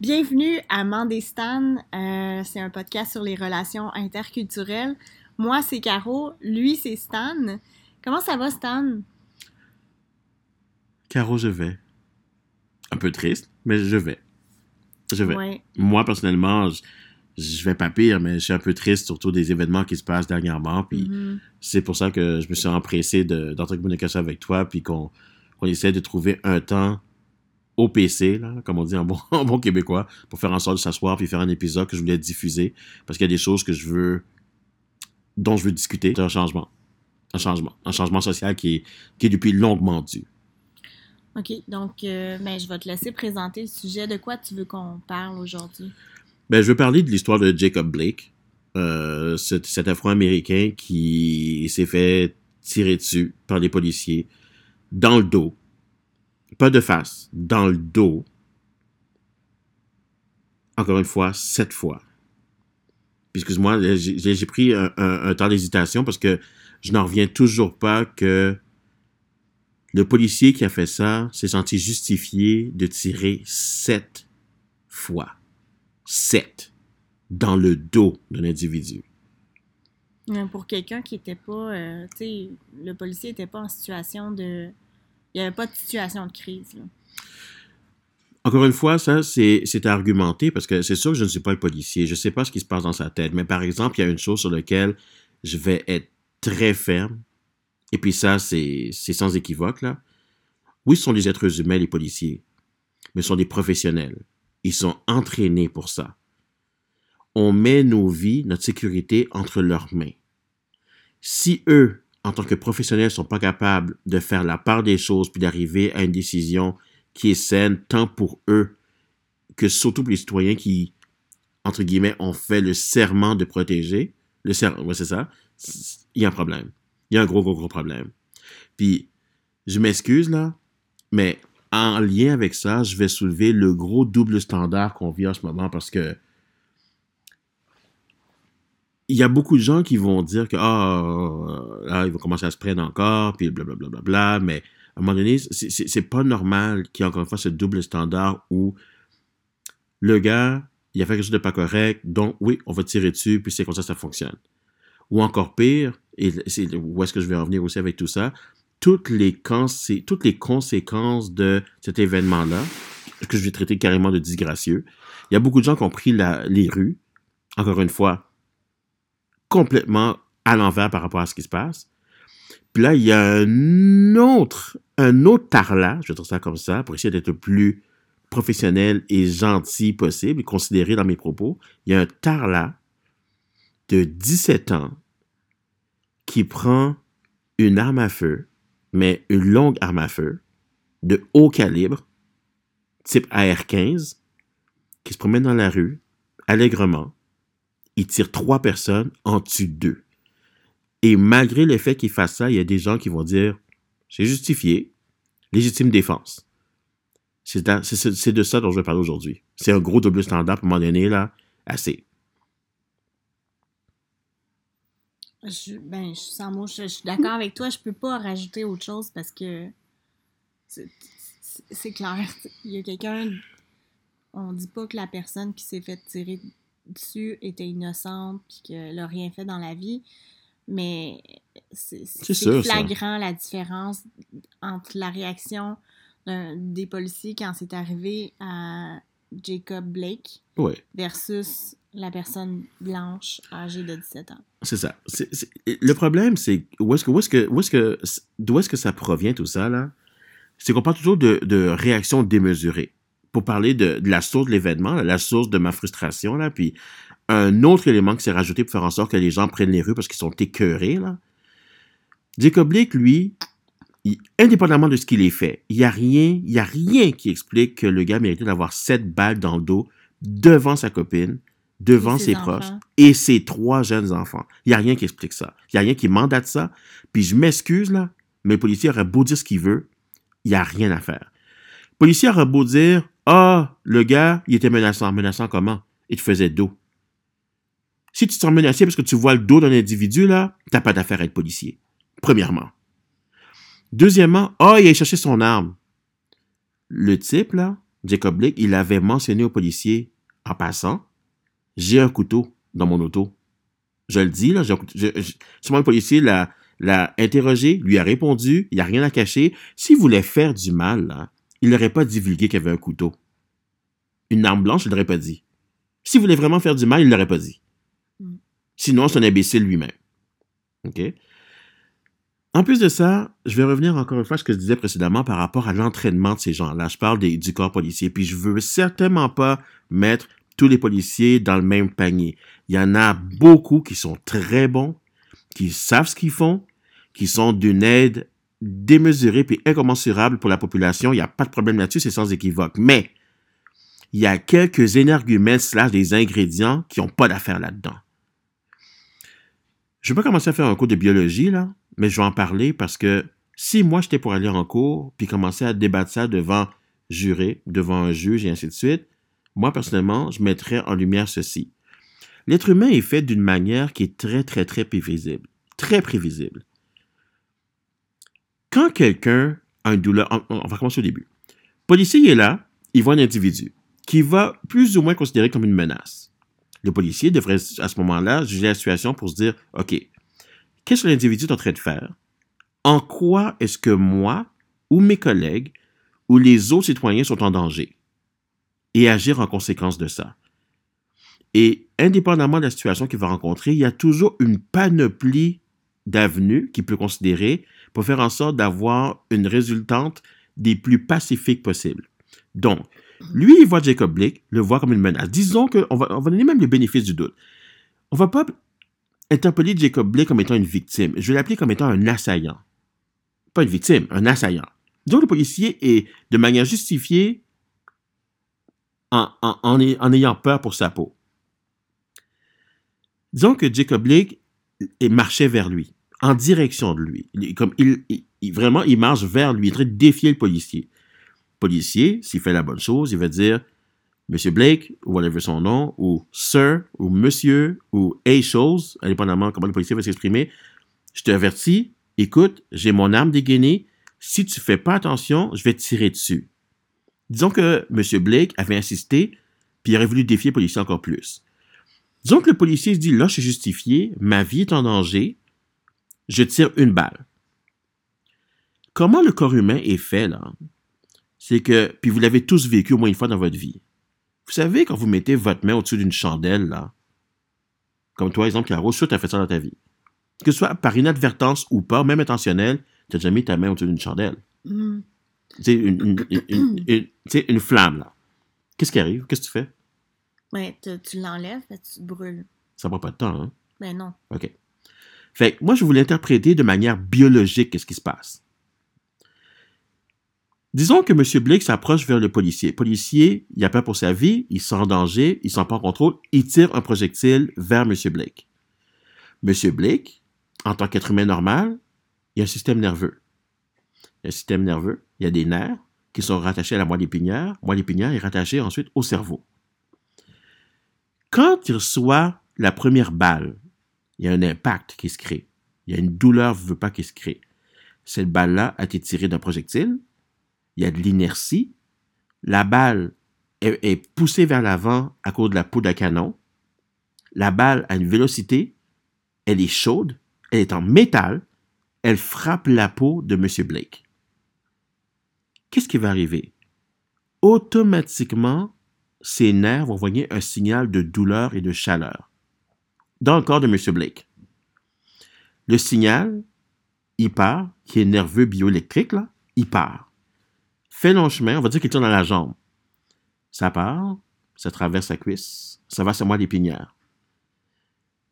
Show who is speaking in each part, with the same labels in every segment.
Speaker 1: Bienvenue à Mandestan. Euh, c'est un podcast sur les relations interculturelles. Moi, c'est Caro. Lui, c'est Stan. Comment ça va, Stan?
Speaker 2: Caro, je vais. Un peu triste, mais je vais. Je vais.
Speaker 1: Ouais.
Speaker 2: Moi, personnellement, je, je vais pas pire, mais je suis un peu triste, surtout des événements qui se passent dernièrement. Puis
Speaker 1: Mhm.
Speaker 2: c'est pour ça que je me suis empressé de- d'entrer en communication avec toi, puis qu'on qu'on essaie de trouver un temps au PC, là, comme on dit en bon, en bon québécois, pour faire en sorte de s'asseoir puis faire un épisode que je voulais diffuser, parce qu'il y a des choses que je veux, dont je veux discuter. C'est un changement. Un changement. Un changement social qui est, qui est depuis longuement dû.
Speaker 1: OK, donc euh, ben, je vais te laisser présenter le sujet. De quoi tu veux qu'on parle aujourd'hui?
Speaker 2: Ben, je veux parler de l'histoire de Jacob Blake, euh, cet, cet Afro-Américain qui s'est fait tirer dessus par des policiers dans le dos. Pas de face, dans le dos. Encore une fois, sept fois. Puis, Excuse-moi, j'ai pris un, temps d'hésitation parce que je n'en reviens toujours pas que le policier qui a fait ça s'est senti justifié de tirer sept fois. Sept. Dans le dos d'un individu.
Speaker 1: Pour quelqu'un qui était pas, euh, tu sais, le policier était pas en situation de, il y avait pas de situation de crise.
Speaker 2: Encore une fois, ça, c'est à argumenter parce que c'est sûr que je ne suis pas le policier. Je ne sais pas ce qui se passe dans sa tête. Mais par exemple, il y a une chose sur laquelle je vais être très ferme. Et puis ça, c'est sans équivoque, là. Oui, ce sont des êtres humains, les policiers. Mais ce sont des professionnels. Ils sont entraînés pour ça. On met nos vies, notre sécurité entre leurs mains. Si eux, en tant que professionnels, sont pas capables de faire la part des choses puis d'arriver à une décision qui est saine tant pour eux que surtout pour les citoyens qui, entre guillemets, ont fait le serment de protéger. Le serment, c'est ça. Il y a un problème. Il y a un gros, gros, gros problème. Puis, je m'excuse là, mais en lien avec ça, je vais soulever le gros double standard qu'on vit en ce moment parce que il y a beaucoup de gens qui vont dire que ah là, il va commencer à se prendre encore, puis blablabla, bla, bla, bla, mais à un moment donné, c'est- pas normal qu'il y ait encore une fois ce double standard où le gars, il a fait quelque chose de pas correct, donc oui, on va tirer dessus, puis c'est comme ça que ça fonctionne. Ou encore pire, et c'est où est-ce que je vais en venir aussi avec tout ça, toutes les, toutes les conséquences de cet événement-là, que je vais traiter carrément de disgracieux, il y a beaucoup de gens qui ont pris la- les rues, encore une fois, complètement à l'envers par rapport à ce qui se passe. Puis là, il y a un autre, un autre tarlat, je vais dire ça comme ça, pour essayer d'être le plus professionnel et gentil possible, considéré dans mes propos. Il y a un tarlat de 17 ans qui prend une arme à feu, mais une longue arme à feu, de haut calibre, type AR-15, qui se promène dans la rue, allègrement, il tire trois personnes, en tue deux. Et malgré le fait qu'il fasse ça, il y a des gens qui vont dire c'est justifié, légitime défense. C'est de ça dont je vais parler aujourd'hui. C'est un gros double standard, pour un moment donné, là, assez.
Speaker 1: Je, ben, sans mots, je, je suis d'accord avec toi. Je peux pas rajouter autre chose parce que c'est clair. Il y a quelqu'un. On dit pas que la personne qui s'est fait tirer dessus était innocente puis qu'elle a rien fait dans la vie, mais c'est
Speaker 2: ça.
Speaker 1: flagrant la différence entre la réaction des policiers quand c'est arrivé à Jacob Blake
Speaker 2: Ouais.
Speaker 1: versus la personne blanche âgée de 17 ans.
Speaker 2: C'est ça. Le problème, c'est où est-ce que, où est-ce que, où est-ce que, d'où est-ce que ça provient tout ça là? C'est qu'on parle toujours de, de réactions démesurées. Pour parler de, de la source de l'événement, la source de ma frustration là, puis un autre élément qui s'est rajouté pour faire en sorte que les gens prennent les rues parce qu'ils sont écœurés là. Jacob Blake, lui, il- indépendamment de ce qu'il ait fait, il y a rien, il y a rien qui explique que le gars méritait d'avoir sept balles dans le dos devant sa copine, devant
Speaker 1: Et ses
Speaker 2: proches et ses trois jeunes enfants. Il n'y a rien qui explique ça. Il n'y a rien qui mandate ça. Puis je m'excuse, là, mais le policier aurait beau dire ce qu'il veut, il n'y a rien à faire. Le policier aurait beau dire Ah, le gars, il était menaçant. Menaçant comment? Il te faisait dos. Si tu te sens parce que tu vois le dos d'un individu, là, t'as pas d'affaire à être policier. Premièrement. Deuxièmement, ah, il a cherché son arme. Le type, là, Jacob Blake, il avait mentionné au policier en passant, j'ai un couteau dans mon auto. Je le dis, là, je, le policier l'a, l'a interrogé, lui a répondu, il n'y a rien à cacher. S'il voulait faire du mal, là, il n'aurait pas divulgué qu'il avait un couteau. Une arme blanche, il l'aurait pas dit. S'il voulait vraiment faire du mal, il l'aurait pas dit. Mm. Sinon, c'est un imbécile lui-même. OK? En plus de ça, je vais revenir encore une fois à ce que je disais précédemment par rapport à l'entraînement de ces gens-là. Je parle du corps policier, puis je veux certainement pas mettre tous les policiers dans le même panier. Il y en a beaucoup qui sont très bons, qui savent ce qu'ils font, qui sont d'une aide démesurée puis incommensurable pour la population. Il n'y a pas de problème là-dessus, c'est sans équivoque. Mais il y a quelques énergumènes slash des ingrédients qui n'ont pas d'affaire là-dedans. Je vais pas commencer à faire un cours de biologie, là, mais je vais en parler parce que si moi j'étais pour aller en cours puis commencer à débattre ça devant juré, devant un juge et ainsi de suite, moi personnellement, je mettrais en lumière ceci. L'être humain est fait d'une manière qui est très, très, très prévisible. Très prévisible. Quand quelqu'un a une douleur, on, va commencer au début. policier est là, il voit un individu qui va plus ou moins considérer comme une menace. Le policier devrait à ce moment-là juger la situation pour se dire, OK, qu'est-ce que l'individu est en train de faire? En quoi est-ce que moi ou mes collègues ou les autres citoyens sont en danger? Et agir en conséquence de ça. Et indépendamment de la situation qu'il va rencontrer, il y a toujours une panoplie d'avenues qu'il peut considérer pour faire en sorte d'avoir une résultante des plus pacifiques possibles. Donc, lui, il voit Jacob Blake, le voit comme une menace. Disons qu'on va, on va donner même le bénéfice du doute. On va pas interpeller Jacob Blake comme étant une victime. Je vais l'appeler comme étant un assaillant. Pas une victime, un assaillant. Donc, le policier est de manière justifiée en, en ayant peur pour sa peau. Disons que Jacob Blake marchait vers lui, en direction de lui. comme il, vraiment, il marche vers lui, il est en train de défier le policier. policier, s'il fait la bonne chose, il va dire Monsieur Blake, ou whatever son nom, ou Sir, ou Monsieur, ou A chose, indépendamment comment le policier va s'exprimer, je te avertis, écoute, j'ai mon arme dégainée, si tu fais pas attention, je vais te tirer dessus. Disons que M. Blake avait insisté, puis il aurait voulu défier le policier encore plus. Disons que le policier se dit, là, je suis justifié, ma vie est en danger, je tire une balle. Comment le corps humain est fait, là? C'est que, puis vous l'avez tous vécu au moins une fois dans votre vie. Vous savez, quand vous mettez votre main au-dessus d'une chandelle, là, comme toi, exemple, Caro, tu as fait ça dans ta vie. Que ce soit par inadvertance ou pas, même intentionnel, tu as déjà mis ta main au-dessus d'une chandelle. Mm. Tu une, une, flamme, là. Qu'est-ce qui arrive? Qu'est-ce que tu fais?
Speaker 1: Ouais, tu, l'enlèves, tu te brûles.
Speaker 2: Ça prend pas de temps, hein?
Speaker 1: Ben non.
Speaker 2: OK. Moi, je voulais interpréter de manière biologique qu'est-ce qui se passe. Disons que M. Blake s'approche vers le policier. Le policier, il a peur pour sa vie, il sent en danger, il sent pas en contrôle, il tire un projectile vers M. Blake. M. Blake, en tant qu'être humain normal, il a un système nerveux. Un système nerveux, il y a des nerfs qui sont rattachés à la moelle épinière. La moelle épinière est rattachée ensuite au cerveau. Quand il reçoit la première balle, il y a un impact qui se crée. Il y a une douleur, ne veut pas qu'il se crée. Cette balle-là a été tirée d'un projectile. Il y a de l'inertie. La balle est, poussée vers l'avant à cause de la poudre à canon. La balle a une vélocité. Elle est chaude. Elle est en métal. Elle frappe la peau de M. Blake. Qu'est-ce qui va arriver? Automatiquement, ses nerfs vont envoyer un signal de douleur et de chaleur dans le corps de M. Blake. Le signal, il part, qui est nerveux bioélectrique, là, il part. Fait long chemin, on va dire qu'il tourne dans la jambe. Ça part, ça traverse la cuisse, ça va sur la moelle épinière.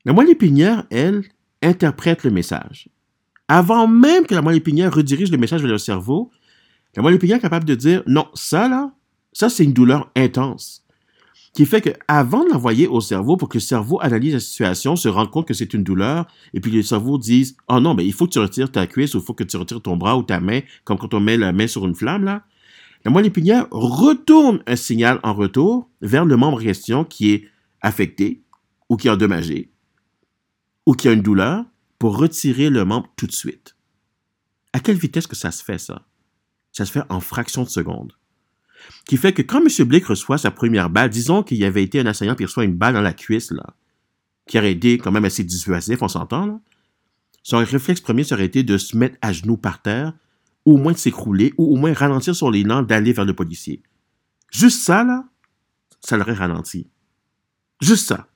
Speaker 2: La moelle épinière, elle, interprète le message. Avant même que la moelle épinière redirige le message vers le cerveau, la moelle épinière est capable de dire non, ça là, ça, c'est une douleur intense qui fait qu'avant de l'envoyer au cerveau pour que le cerveau analyse la situation, se rende compte que c'est une douleur, et puis le cerveau dise Oh non, mais il faut que tu retires ta cuisse ou il faut que tu retires ton bras ou ta main, comme quand on met la main sur une flamme, là. La moelle épinière retourne un signal en retour vers le membre en question qui est affecté ou qui est endommagé ou qui a une douleur pour retirer le membre tout de suite. À quelle vitesse que ça se fait, ça? Ça se fait en fractions de seconde. Qui fait que quand M. Blake reçoit sa première balle, disons qu'il y avait été un assaillant puis reçoit une balle dans la cuisse, là, qui aurait été quand même assez dissuasif, on s'entend. Son réflexe premier serait été de se mettre à genoux par terre, ou au moins de s'écrouler, ou au moins ralentir sur l'élan d'aller vers le policier. Juste ça, là, ça l'aurait ralenti. Juste ça.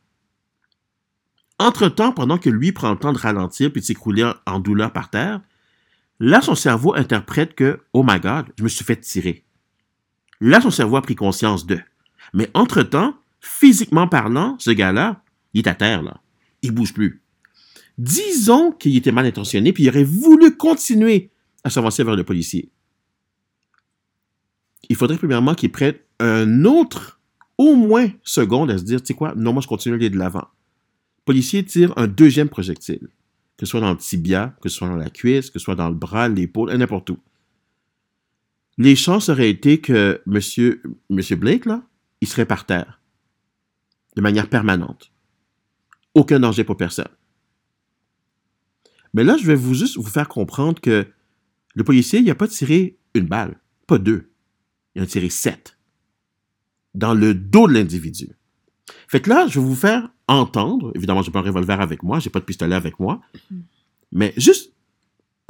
Speaker 2: Entre-temps, pendant que lui prend le temps de ralentir puis de s'écrouler en douleur par terre, là, son cerveau interprète que, oh my god, je me suis fait tirer. Là, son cerveau a pris conscience de. Mais entre-temps, physiquement parlant, ce gars-là, il est à terre, là. Il bouge plus. Disons qu'il était mal intentionné, puis il aurait voulu continuer à s'avancer vers le policier. Il faudrait premièrement qu'il prenne un autre, au moins, seconde à se dire, tu sais quoi, non, moi je continue à aller de l'avant. Le policier tire un deuxième projectile, que ce soit dans le tibia, que ce soit dans la cuisse, que ce soit dans le bras, l'épaule, n'importe où. Les chances auraient été que monsieur, monsieur Blake, là, il serait par terre, de manière permanente. Aucun danger pour personne. Mais là, je vais vous juste vous faire comprendre que le policier, il n'a pas tiré une balle, pas deux. Il en a tiré sept. Dans le dos de l'individu. Fait que là, je vais vous faire entendre, évidemment, j'ai pas un revolver avec moi, j'ai pas de pistolet avec moi, mais juste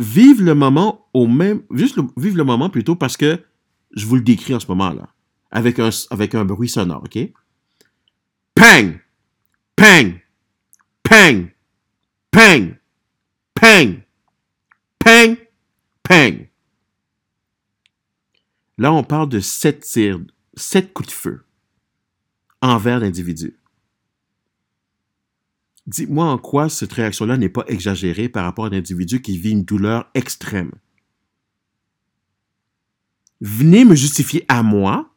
Speaker 2: vivre le moment au même, juste le- le moment plutôt parce que je vous le décris en ce moment-là, avec un, avec un bruit sonore, ok? Pang! Pang! Pang! Pang! Pang! Pang! Pang! Là, on parle de sept tirs, sept coups de feu envers l'individu. Dites-moi en quoi cette réaction-là n'est pas exagérée par rapport à un individu qui vit une douleur extrême. Venez me justifier à moi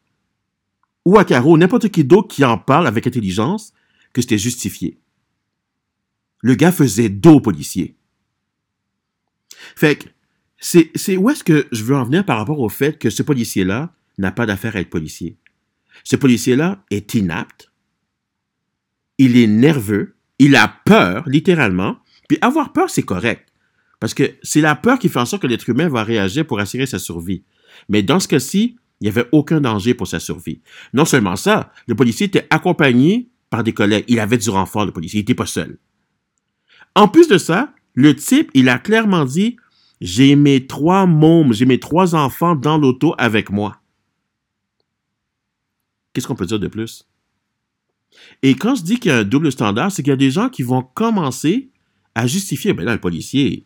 Speaker 2: ou à Caro, n'importe qui d'autre qui en parle avec intelligence, que c'était justifié. Le gars faisait dos policier. Fait que, c'est, c'est où est-ce que je veux en venir par rapport au fait que ce policier-là n'a pas d'affaire à être policier? Ce policier-là est inapte, il est nerveux, il a peur, littéralement, puis avoir peur, c'est correct. Parce que c'est la peur qui fait en sorte que l'être humain va réagir pour assurer sa survie. Mais dans ce cas-ci, il n'y avait aucun danger pour sa survie. Non seulement ça, le policier était accompagné par des collègues. Il avait du renfort, le policier. Il n'était pas seul. En plus de ça, le type, il a clairement dit J'ai mes trois mômes, j'ai mes trois enfants dans l'auto avec moi. Qu'est-ce qu'on peut dire de plus? Et quand je dis qu'il y a un double standard, c'est qu'il y a des gens qui vont commencer à justifier. Ben là, le policier,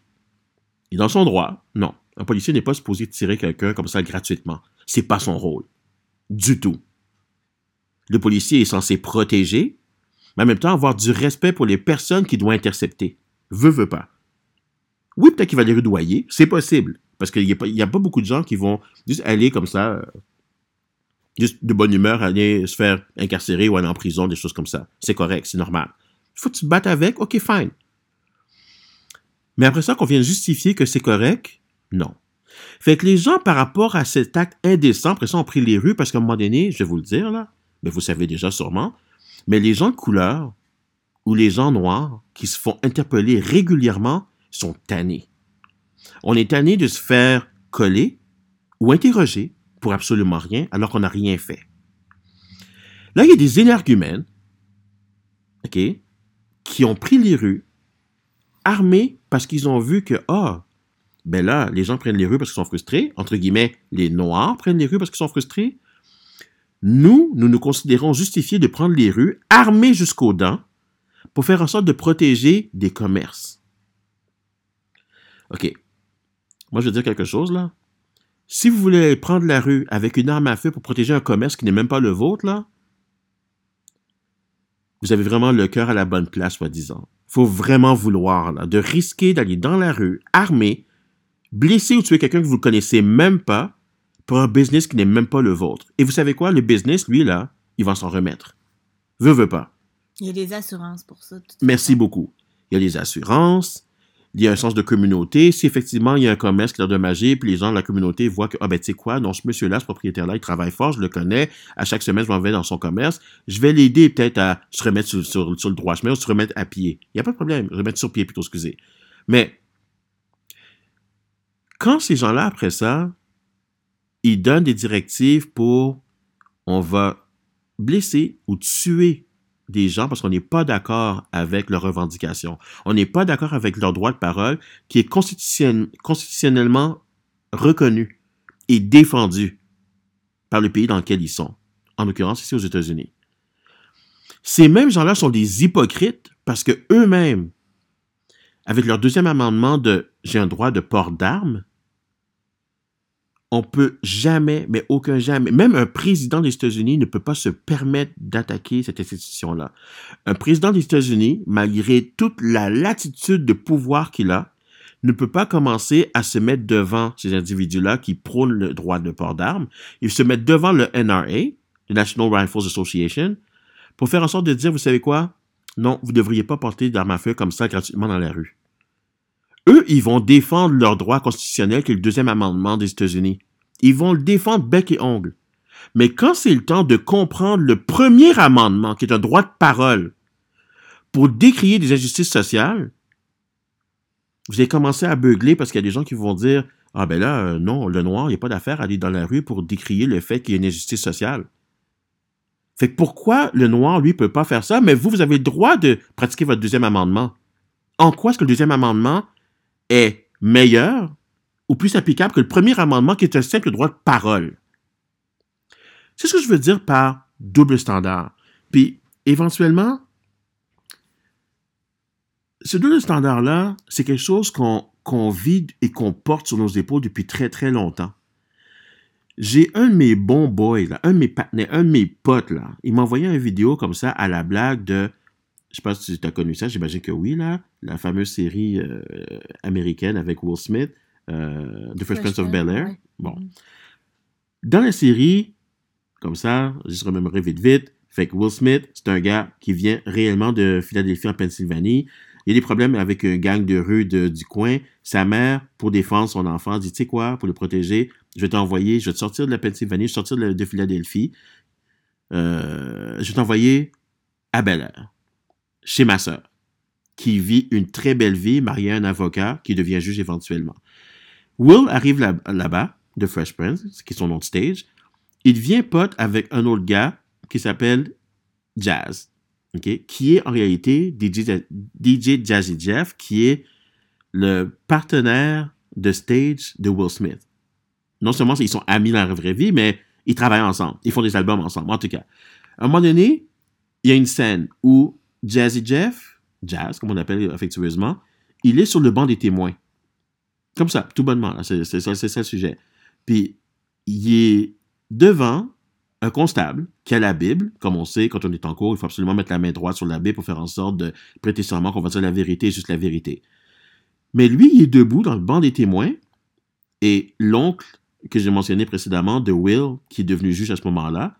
Speaker 2: est dans son droit. Non. Un policier n'est pas supposé tirer quelqu'un comme ça gratuitement. C'est pas son rôle. Du tout. Le policier est censé protéger, mais en même temps avoir du respect pour les personnes qu'il doit intercepter. Veut, veut pas. Oui, peut-être qu'il va les rudoyer. C'est possible. Parce qu'il n'y a, a pas beaucoup de gens qui vont juste aller comme ça, euh, juste de bonne humeur, aller se faire incarcérer ou aller en prison, des choses comme ça. C'est correct, c'est normal. Il faut que tu te battes avec, ok, fine. Mais après ça, qu'on vienne justifier que c'est correct, non. Fait que les gens, par rapport à cet acte indécent, après ça, ont pris les rues parce qu'à un moment donné, je vais vous le dire, là, mais vous savez déjà sûrement, mais les gens de couleur ou les gens noirs qui se font interpeller régulièrement sont tannés. On est tanné de se faire coller ou interroger pour absolument rien alors qu'on n'a rien fait. Là, il y a des énergumènes, qui ont pris les rues armés parce qu'ils ont vu que, ah, ben là, les gens prennent les rues parce qu'ils sont frustrés. Entre guillemets, les Noirs prennent les rues parce qu'ils sont frustrés. Nous, nous nous considérons justifiés de prendre les rues armés jusqu'aux dents pour faire en sorte de protéger des commerces. OK. Moi, je veux dire quelque chose, là. Si vous voulez prendre la rue avec une arme à feu pour protéger un commerce qui n'est même pas le vôtre, là, vous avez vraiment le cœur à la bonne place, soi-disant. faut vraiment vouloir, là, de risquer d'aller dans la rue, armé, blesser ou tuer quelqu'un que vous ne connaissez même pas pour un business qui n'est même pas le vôtre. Et vous savez quoi? Le business, lui, là, il va s'en remettre. Veut, veut pas.
Speaker 1: Il y a des assurances pour ça. de toute
Speaker 2: Merci beaucoup. Il y a les assurances, il y a un sens de communauté. Si effectivement il y a un commerce qui est endommagé, puis les gens de la communauté voient que, ah ben tu sais quoi, non, ce monsieur-là, ce propriétaire-là, il travaille fort, je le connais, à chaque semaine, je m'en vais dans son commerce, je vais l'aider peut-être à se remettre sur, sur- le droit chemin ou se remettre à pied. Il n'y a pas de problème, remettre sur pied plutôt, excusez. Mais, quand ces gens-là, après ça, ils donnent des directives pour on va blesser ou tuer des gens parce qu'on n'est pas d'accord avec leurs revendications. On n'est pas d'accord avec leur droit de parole qui est constitutionnellement reconnu et défendu par le pays dans lequel ils sont. En l'occurrence, ici aux États-Unis. Ces mêmes gens-là sont des hypocrites parce que eux-mêmes, avec leur deuxième amendement de j'ai un droit de port d'armes, on peut jamais, mais aucun jamais, même un président des États-Unis ne peut pas se permettre d'attaquer cette institution-là. Un président des États-Unis, malgré toute la latitude de pouvoir qu'il a, ne peut pas commencer à se mettre devant ces individus-là qui prônent le droit de port d'armes. Il se met devant le NRA, le National Rifle Association, pour faire en sorte de dire, vous savez quoi? Non, vous ne devriez pas porter d'armes à feu comme ça gratuitement dans la rue. Eux, ils vont défendre leur droit constitutionnel qui est le deuxième amendement des États-Unis. Ils vont le défendre bec et ongle. Mais quand c'est le temps de comprendre le premier amendement, qui est un droit de parole, pour décrier des injustices sociales, vous allez commencer à beugler parce qu'il y a des gens qui vont dire Ah ben là, euh, non, le noir, il n'y a pas d'affaire à aller dans la rue pour décrier le fait qu'il y a une injustice sociale. Fait que pourquoi le noir, lui, peut pas faire ça, mais vous, vous avez le droit de pratiquer votre deuxième amendement? En quoi est-ce que le deuxième amendement est meilleur ou plus applicable que le premier amendement qui est un simple droit de parole? C'est ce que je veux dire par double standard. Puis, éventuellement, ce double standard-là, c'est quelque chose qu'on vit et qu'on porte sur nos épaules depuis très, très longtemps. J'ai un de mes bons boys, un de mes partenaires, un de mes potes, là. Il m'a envoyé une vidéo comme ça à la blague de. Je sais pas si tu as connu ça, j'imagine que oui, là. La fameuse série euh, américaine avec Will Smith, euh, The First Prince of Bel Air. Bon. Mm-hmm. Dans la série, comme ça, je remémorer vite vite, fait que Will Smith, c'est un gars qui vient réellement de Philadelphie en Pennsylvanie. Il y a des problèmes avec un gang de rue du coin. Sa mère, pour défendre son enfant, dit, tu sais quoi, pour le protéger, je vais t'envoyer, je vais te sortir de la Pennsylvanie, je vais sortir de, Philadelphie. Euh, je vais t'envoyer à Bel Air, chez ma sœur, qui vit une très belle vie, mariée à un avocat, qui devient juge éventuellement. Will arrive là-bas, de Fresh Prince, qui est son nom de stage. Il devient pote avec un autre gars qui s'appelle Jazz, qui est en réalité DJ, DJ Jazzy Jeff, qui est le partenaire de stage de Will Smith non seulement ils sont amis dans la vraie vie, mais ils travaillent ensemble. Ils font des albums ensemble. En tout cas, à un moment donné, il y a une scène où Jazzy Jeff, Jazz, comme on l'appelle affectueusement, il est sur le banc des témoins. Comme ça, tout bonnement. C'est ça le sujet. Puis, il est devant un constable qui a la Bible. Comme on sait, quand on est en cours, il faut absolument mettre la main droite sur la Bible pour faire en sorte de prêter serment qu'on va dire la vérité, juste la vérité. Mais lui, il est debout dans le banc des témoins et l'oncle que j'ai mentionné précédemment, de Will, qui est devenu juge à ce moment-là,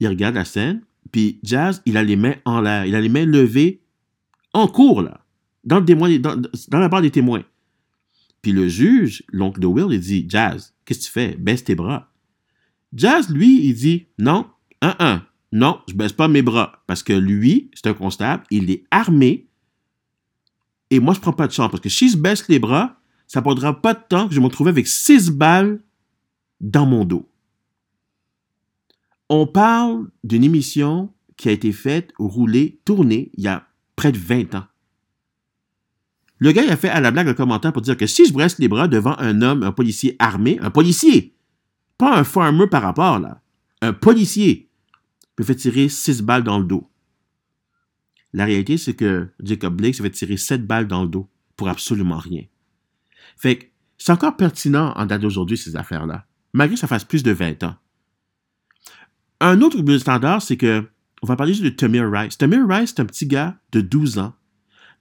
Speaker 2: il regarde la scène, puis Jazz, il a les mains en l'air, il a les mains levées en cours, là, dans, le dans, dans la barre des témoins. Puis le juge, l'oncle de Will, il dit Jazz, qu'est-ce que tu fais? Baisse tes bras. Jazz, lui, il dit Non, un, un, non, je baisse pas mes bras. Parce que lui, c'est un constable, il est armé. Et moi, je prends pas de chance. Parce que si je baisse les bras, ça ne prendra pas de temps que je me retrouve avec six balles dans mon dos. On parle d'une émission qui a été faite, roulée, tournée il y a près de 20 ans. Le gars a fait à la blague un commentaire pour dire que si je bresse les bras devant un homme, un policier armé, un policier, pas un farmer par rapport là, un policier, me fait tirer 6 balles dans le dos. La réalité, c'est que Jacob Blake se fait tirer 7 balles dans le dos pour absolument rien. Fait que c'est encore pertinent en date d'aujourd'hui, ces affaires-là malgré que ça fasse plus de 20 ans. Un autre standard, c'est que, on va parler de Tamir Rice. Tamir Rice, c'est un petit gars de 12 ans.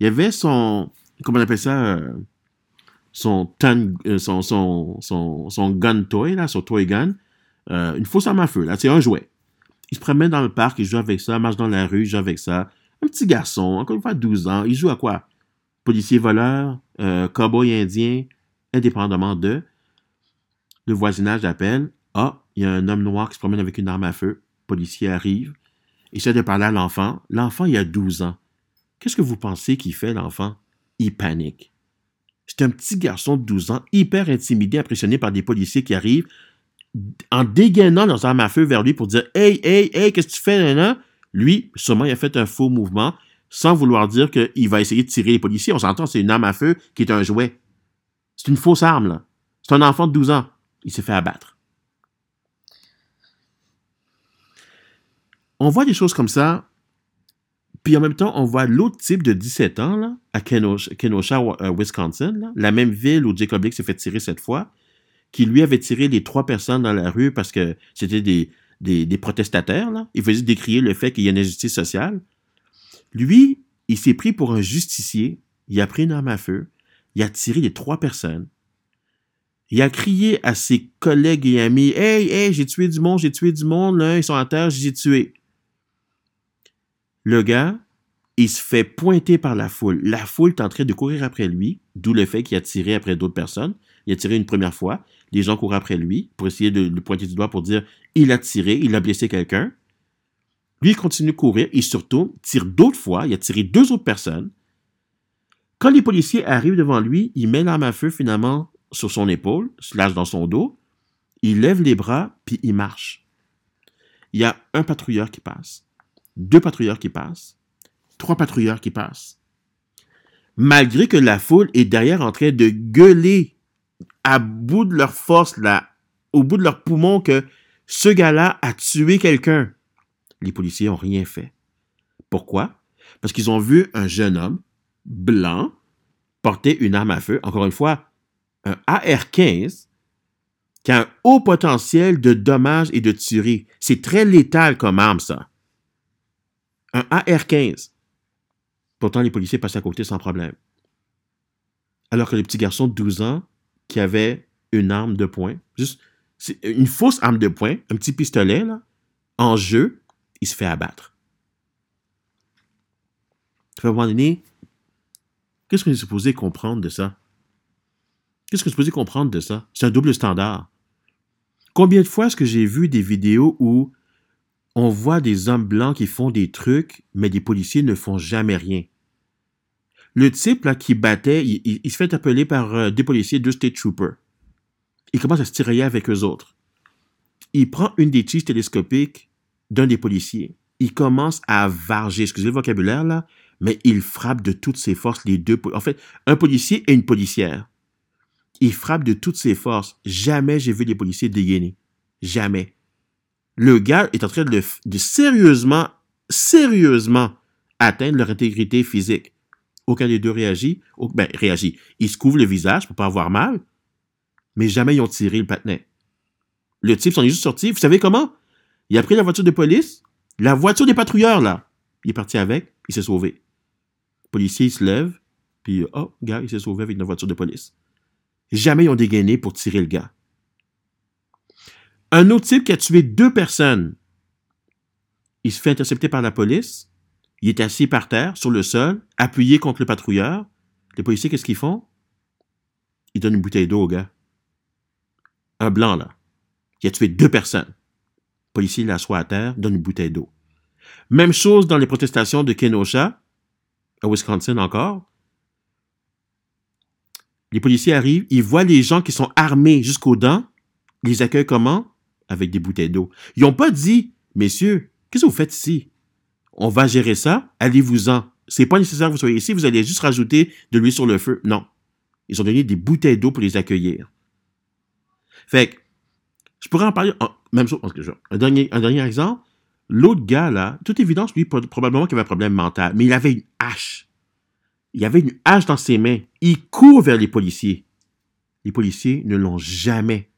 Speaker 2: Il avait son, comment on appelle ça, euh, son, euh, son, son, gun toy, là, son toy gun, euh, une fausse arme à feu, là, c'est un jouet. Il se promène dans le parc, il joue avec ça, marche dans la rue, il joue avec ça. Un petit garçon, encore une fois, 12 ans, il joue à quoi? Policier voleur, cowboy indien, indépendamment de le voisinage appelle. Ah, il y a un homme noir qui se promène avec une arme à feu. Le policier arrive. Essaie de parler à l'enfant. L'enfant, il a 12 ans. Qu'est-ce que vous pensez qu'il fait, l'enfant? Il panique. C'est un petit garçon de 12 ans, hyper intimidé, impressionné par des policiers qui arrivent. en dégainant leurs armes à feu vers lui pour dire Hey, hey, hey, qu'est-ce que tu fais là, Lui, sûrement, il a fait un faux mouvement sans vouloir dire qu'il va essayer de tirer les policiers. On s'entend, c'est une arme à feu qui est un jouet. C'est une fausse arme, là. C'est un enfant de 12 ans. Il s'est fait abattre. On voit des choses comme ça, puis en même temps, on voit l'autre type de 17 ans, à Kenosha, euh, Wisconsin, la même ville où Jacob Blake s'est fait tirer cette fois, qui lui avait tiré les trois personnes dans la rue parce que c'était des, des, protestataires. Là. Il faisait décrier le fait qu'il y a une injustice sociale. Lui, il s'est pris pour un justicier. Il a pris une arme à feu. Il a tiré les trois personnes. Il a crié à ses collègues et amis Hey, hey, j'ai tué du monde, j'ai tué du monde, là, ils sont à terre, j'ai tué. Le gars, il se fait pointer par la foule. La foule est en train de courir après lui, d'où le fait qu'il a tiré après d'autres personnes. Il a tiré une première fois. Les gens courent après lui pour essayer de le pointer du doigt pour dire il a tiré, il a blessé quelqu'un. Lui, il continue de courir et surtout tire d'autres fois. Il a tiré deux autres personnes. Quand les policiers arrivent devant lui, il met l'arme à feu finalement sur son épaule, lâche dans son dos. Il lève les bras puis il marche. Il y a un patrouilleur qui passe, deux patrouilleurs qui passent, trois patrouilleurs qui passent. Malgré que la foule est derrière en train de gueuler à bout de leur force, là, au bout de leur poumon, que ce gars-là a tué quelqu'un. Les policiers n'ont rien fait. Pourquoi? Parce qu'ils ont vu un jeune homme blanc porter une arme à feu. Encore une fois, un AR-15 qui a un haut potentiel de dommages et de tuerie. C'est très létal comme arme, ça. Un AR-15. Pourtant, les policiers passaient à côté sans problème. Alors que les petits garçons de 12 ans qui avait une arme de poing, juste une fausse arme de poing, un petit pistolet, en jeu, il se fait abattre. À un qu'est-ce qu'on est supposé comprendre de ça? Qu'est-ce qu'on est supposé comprendre de ça? C'est un double standard. Combien de fois est-ce que j'ai vu des vidéos où on voit des hommes blancs qui font des trucs, mais des policiers ne font jamais rien? Le type là, qui battait, il, se fait appeler par euh, des policiers, deux state troopers. Il commence à se tirer avec eux autres. Il prend une des tiges télescopiques d'un des policiers. Il commence à varger, excusez le vocabulaire là, mais il frappe de toutes ses forces les deux. En fait, un policier et une policière. Il frappe de toutes ses forces. Jamais j'ai vu des policiers dégainer. Jamais. Le gars est en train de, sérieusement, sérieusement atteindre leur intégrité physique. Aucun des deux réagit. Ben, réagit. Ils se couvrent le visage pour pas avoir mal, mais jamais ils ont tiré le patinet. Le type s'en est juste sorti. Vous savez comment? Il a pris la voiture de police, la voiture des patrouilleurs, là. Il est parti avec, il s'est sauvé. Le policier, il se lève, puis, oh, gars, il s'est sauvé avec une voiture de police. Jamais ils ont dégainé pour tirer le gars. Un autre type qui a tué deux personnes, il se fait intercepter par la police, il est assis par terre, sur le sol, appuyé contre le patrouilleur. Les policiers, qu'est-ce qu'ils font? Ils donnent une bouteille d'eau au gars. Un blanc, là, qui a tué deux personnes. Le policier l'assoit à terre, donne une bouteille d'eau. Même chose dans les protestations de Kenosha, à Wisconsin encore. Les policiers arrivent, ils voient les gens qui sont armés jusqu'aux dents, ils les accueillent comment? Avec des bouteilles d'eau. Ils n'ont pas dit, messieurs, qu'est-ce que vous faites ici? on va gérer ça, allez-vous-en. C'est pas nécessaire que vous soyez ici, vous allez juste rajouter de l'huile sur le feu. Non. Ils ont donné des bouteilles d'eau pour les accueillir. Fait que, je pourrais en parler, même chose, un dernier, un dernier exemple. L'autre gars, là, toute évidence, lui, probablement qu'il avait un problème mental, mais il avait une hache. Il avait une hache dans ses mains. Il court vers les policiers. Les policiers ne l'ont jamais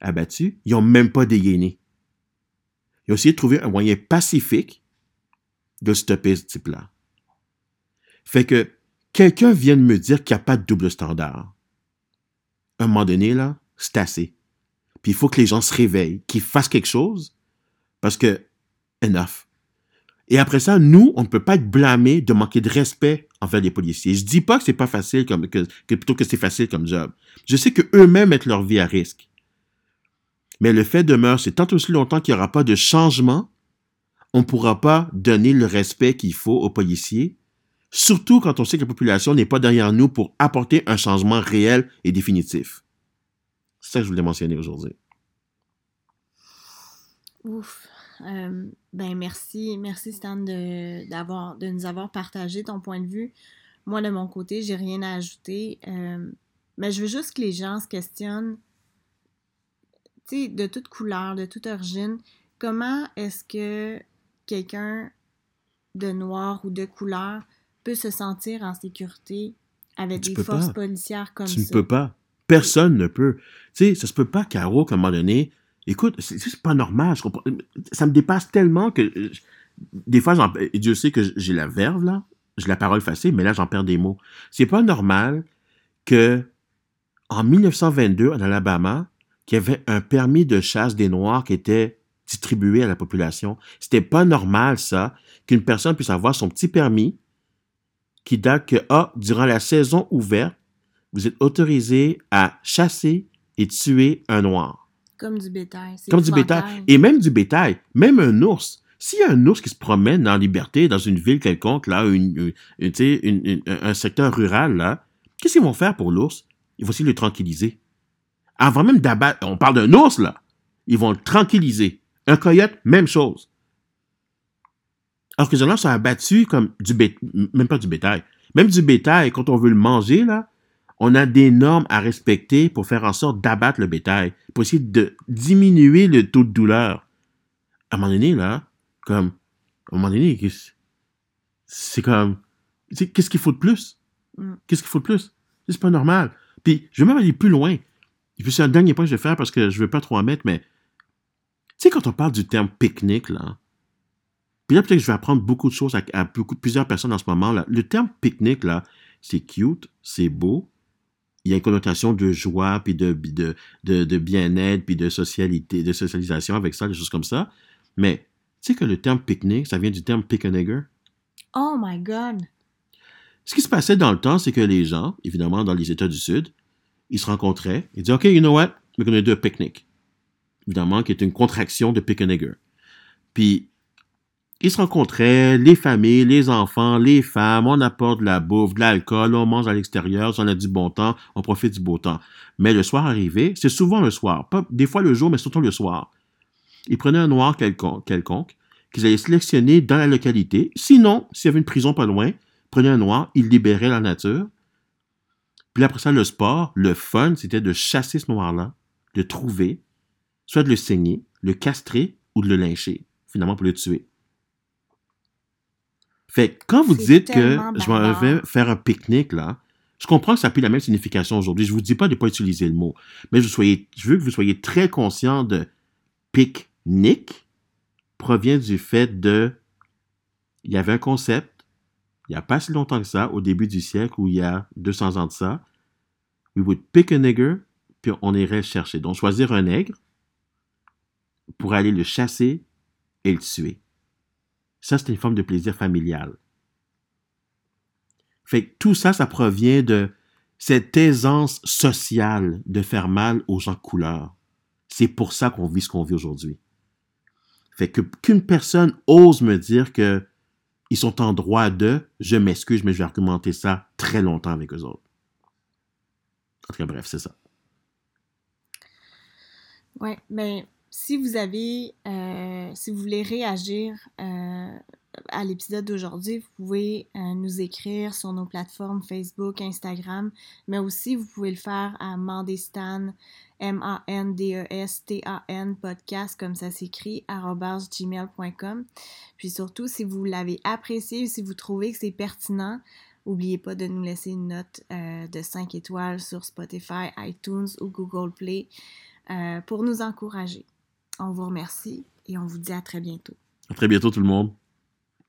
Speaker 2: abattu. Ils n'ont même pas dégainé. Ils ont essayé de trouver un moyen pacifique de stopper ce type-là. Fait que quelqu'un vient de me dire qu'il n'y a pas de double standard. À un moment donné, là, c'est assez. Puis il faut que les gens se réveillent, qu'ils fassent quelque chose, parce que, enough. Et après ça, nous, on ne peut pas être blâmé de manquer de respect envers les policiers. Je dis pas que c'est pas facile comme, que plutôt que c'est facile comme job. Je sais que eux-mêmes mettent leur vie à risque. Mais le fait demeure, c'est tant aussi longtemps qu'il n'y aura pas de changement on ne pourra pas donner le respect qu'il faut aux policiers, surtout quand on sait que la population n'est pas derrière nous pour apporter un changement réel et définitif. C'est ça que je voulais mentionner aujourd'hui.
Speaker 1: Ouf. Euh, ben merci, merci Stan de, d'avoir, de nous avoir partagé ton point de vue. Moi, de mon côté, j'ai rien à ajouter. Euh, mais je veux juste que les gens se questionnent, tu sais, de toute couleur, de toute origine, comment est-ce que quelqu'un de noir ou de couleur peut se sentir en sécurité avec
Speaker 2: Tu
Speaker 1: des forces
Speaker 2: pas.
Speaker 1: policières comme
Speaker 2: Tu ne
Speaker 1: ça?
Speaker 2: peux pas. Personne ne peut. Tu sais, ça se peut pas, Caro, qu'à un moment donné, écoute, c'est pas normal. Je comprends. Ça me dépasse tellement que euh, des fois, et Dieu sait que j'ai la verve, là. J'ai la parole facile, mais là, j'en perds des mots. C'est pas normal que en 1922, en Alabama, qu'il y avait un permis de chasse des Noirs qui était distribué à la population. C'était pas normal, ça, qu'une personne puisse avoir son petit permis qui date que, ah, durant la saison ouverte, vous êtes autorisé à chasser et tuer un noir.
Speaker 1: Comme du bétail. c'est
Speaker 2: Comme du bétail. Et même du bétail. Même un ours. S'il y a un ours qui se promène en liberté dans une ville quelconque, là, une, une- une- un secteur rural, là, qu'est-ce qu'ils vont faire pour l'ours? Ils vont essayer de le tranquilliser. Avant même d'abattre, on parle d'un ours, là. Ils vont le tranquilliser. Un coyote, même chose. Alors que les gens sont abattus comme du bétail, même pas du bétail, même du bétail, quand on veut le manger, là, on a des normes à respecter pour faire en sorte d'abattre le bétail, pour essayer de diminuer le taux de douleur. À un moment donné, là, comme, à un moment donné, c'est comme, qu'est-ce qu'il faut de plus?
Speaker 1: Mm.
Speaker 2: Qu'est-ce qu'il faut de plus? C'est pas normal. Puis, je vais même aller plus loin. Et puis, c'est un dernier point que je vais faire parce que je veux pas trop en mettre, mais, tu sais, quand on parle du terme pique-nique, là, puis là, peut-être que je vais apprendre beaucoup de choses à, à beaucoup, plusieurs personnes en ce moment, là. Le terme pique-nique, là, c'est cute, c'est beau, il y a une connotation de joie, puis de, de, de, de bien-être, puis de socialité, de socialisation avec ça, des choses comme ça. Mais, tu sais que le terme pique-nique, ça vient du terme pick a nigger.
Speaker 1: Oh my God!
Speaker 2: Ce qui se passait dans le temps, c'est que les gens, évidemment, dans les États du Sud, ils se rencontraient, ils disaient, OK, you know what? We're going to do a picnic. Évidemment, qui est une contraction de pick a nigger. Puis, ils se rencontraient, les familles, les enfants, les femmes, on apporte de la bouffe, de l'alcool, on mange à l'extérieur, on a du bon temps, on profite du beau temps. Mais le soir arrivé, c'est souvent le soir, pas des fois le jour, mais surtout le soir. Ils prenaient un noir quelconque, quelconque qu'ils allaient sélectionner dans la localité. Sinon, s'il y avait une prison pas loin, prenaient un noir, ils libéraient la nature. Puis après ça, le sport, le fun, c'était de chasser ce noir-là, de le trouver, soit de le saigner, le castrer ou de le lyncher, finalement pour le tuer. Fait quand vous dites que je m'en vais faire un pique-nique, là, je comprends que ça a plus la même signification aujourd'hui. Je vous dis pas de pas utiliser le mot, mais je, soyez, je veux que vous soyez très conscient de pique-nique provient du fait de il y avait un concept, il n'y a pas si longtemps que ça, au début du siècle, où il y a 200 ans de ça, we would pick a nigger, puis on irait chercher. Donc, choisir un nègre pour aller le chasser et le tuer. Ça, c'est une forme de plaisir familial. Fait que tout ça, ça provient de cette aisance sociale de faire mal aux gens de couleur. C'est pour ça qu'on vit ce qu'on vit aujourd'hui. Fait que qu'une personne ose me dire que ils sont en droit de, je m'excuse, mais je vais argumenter ça très longtemps avec eux autres. En tout cas, bref, c'est ça.
Speaker 1: Ouais, mais si vous avez, euh, si vous voulez réagir euh, à l'épisode d'aujourd'hui, vous pouvez euh, nous écrire sur nos plateformes Facebook, Instagram, mais aussi vous pouvez le faire à Mandestan, M-A-N-D-E-S-T-A-N, podcast, comme ça s'écrit, gmail.com. Puis surtout, si vous l'avez apprécié ou si vous trouvez que c'est pertinent, N'oubliez pas de nous laisser une note euh, de 5 étoiles sur Spotify, iTunes ou Google Play euh, pour nous encourager. On vous remercie et on vous dit à très bientôt.
Speaker 2: À très bientôt, tout le monde.